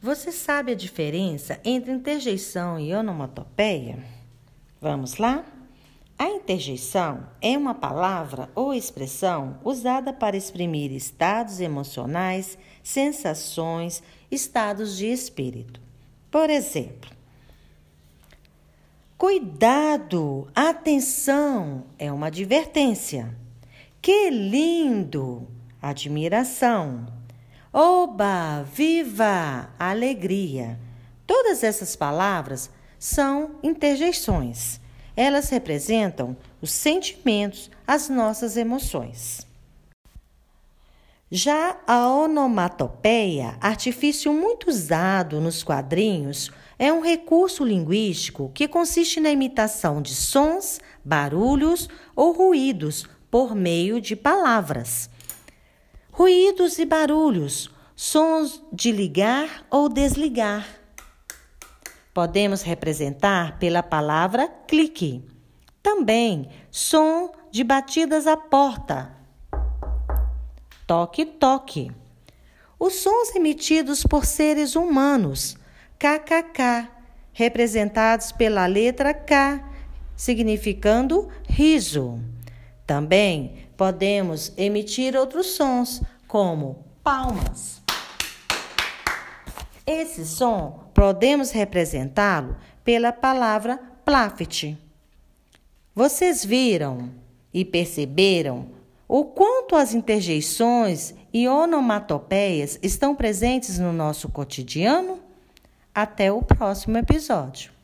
Você sabe a diferença entre interjeição e onomatopeia? Vamos lá? A interjeição é uma palavra ou expressão usada para exprimir estados emocionais, sensações, estados de espírito. Por exemplo, cuidado, atenção é uma advertência. Que lindo, admiração. Oba, viva, alegria. Todas essas palavras são interjeições. Elas representam os sentimentos, as nossas emoções. Já a onomatopeia, artifício muito usado nos quadrinhos, é um recurso linguístico que consiste na imitação de sons, barulhos ou ruídos por meio de palavras. Ruídos e barulhos, sons de ligar ou desligar. Podemos representar pela palavra clique. Também som de batidas à porta. Toque, toque. Os sons emitidos por seres humanos, kkk, representados pela letra K, significando riso. Também podemos emitir outros sons, como palmas. Esse som podemos representá-lo pela palavra plaft. Vocês viram e perceberam o quanto as interjeições e onomatopeias estão presentes no nosso cotidiano? Até o próximo episódio.